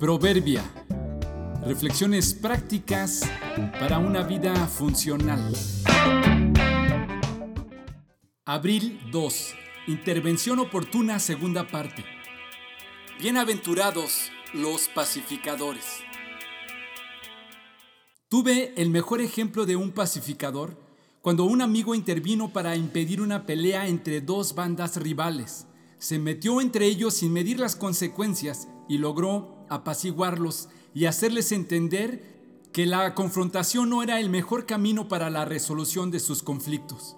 Proverbia. Reflexiones prácticas para una vida funcional. Abril 2. Intervención oportuna segunda parte. Bienaventurados los pacificadores. Tuve el mejor ejemplo de un pacificador cuando un amigo intervino para impedir una pelea entre dos bandas rivales. Se metió entre ellos sin medir las consecuencias y logró apaciguarlos y hacerles entender que la confrontación no era el mejor camino para la resolución de sus conflictos.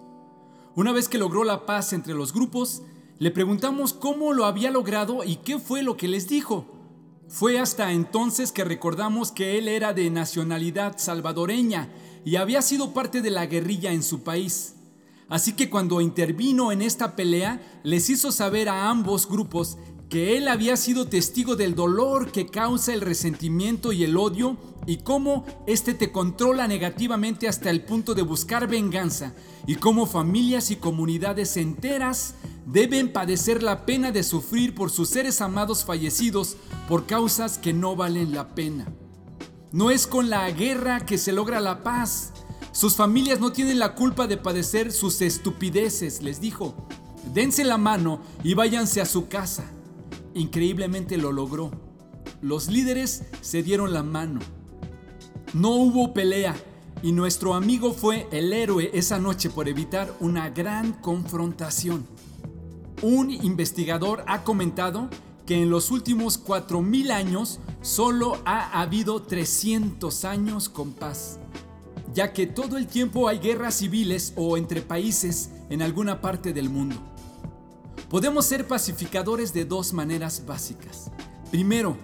Una vez que logró la paz entre los grupos, le preguntamos cómo lo había logrado y qué fue lo que les dijo. Fue hasta entonces que recordamos que él era de nacionalidad salvadoreña y había sido parte de la guerrilla en su país. Así que cuando intervino en esta pelea, les hizo saber a ambos grupos que él había sido testigo del dolor que causa el resentimiento y el odio y cómo éste te controla negativamente hasta el punto de buscar venganza y cómo familias y comunidades enteras deben padecer la pena de sufrir por sus seres amados fallecidos por causas que no valen la pena. No es con la guerra que se logra la paz. Sus familias no tienen la culpa de padecer sus estupideces, les dijo. Dense la mano y váyanse a su casa. Increíblemente lo logró. Los líderes se dieron la mano. No hubo pelea y nuestro amigo fue el héroe esa noche por evitar una gran confrontación. Un investigador ha comentado que en los últimos 4.000 años solo ha habido 300 años con paz, ya que todo el tiempo hay guerras civiles o entre países en alguna parte del mundo. Podemos ser pacificadores de dos maneras básicas. Primero,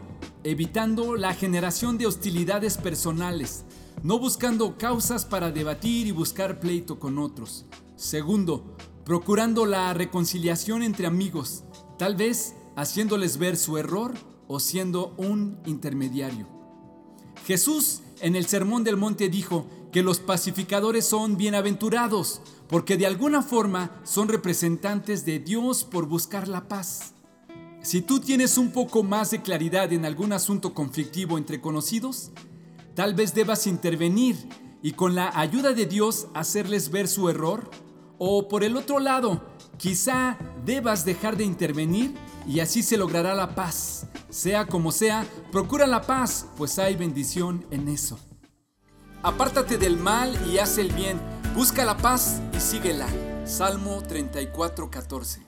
evitando la generación de hostilidades personales, no buscando causas para debatir y buscar pleito con otros. Segundo, procurando la reconciliación entre amigos, tal vez haciéndoles ver su error o siendo un intermediario. Jesús en el Sermón del Monte dijo que los pacificadores son bienaventurados porque de alguna forma son representantes de Dios por buscar la paz. Si tú tienes un poco más de claridad en algún asunto conflictivo entre conocidos, tal vez debas intervenir y con la ayuda de Dios hacerles ver su error. O por el otro lado, quizá debas dejar de intervenir y así se logrará la paz. Sea como sea, procura la paz, pues hay bendición en eso. Apártate del mal y haz el bien. Busca la paz y síguela. Salmo 34, 14.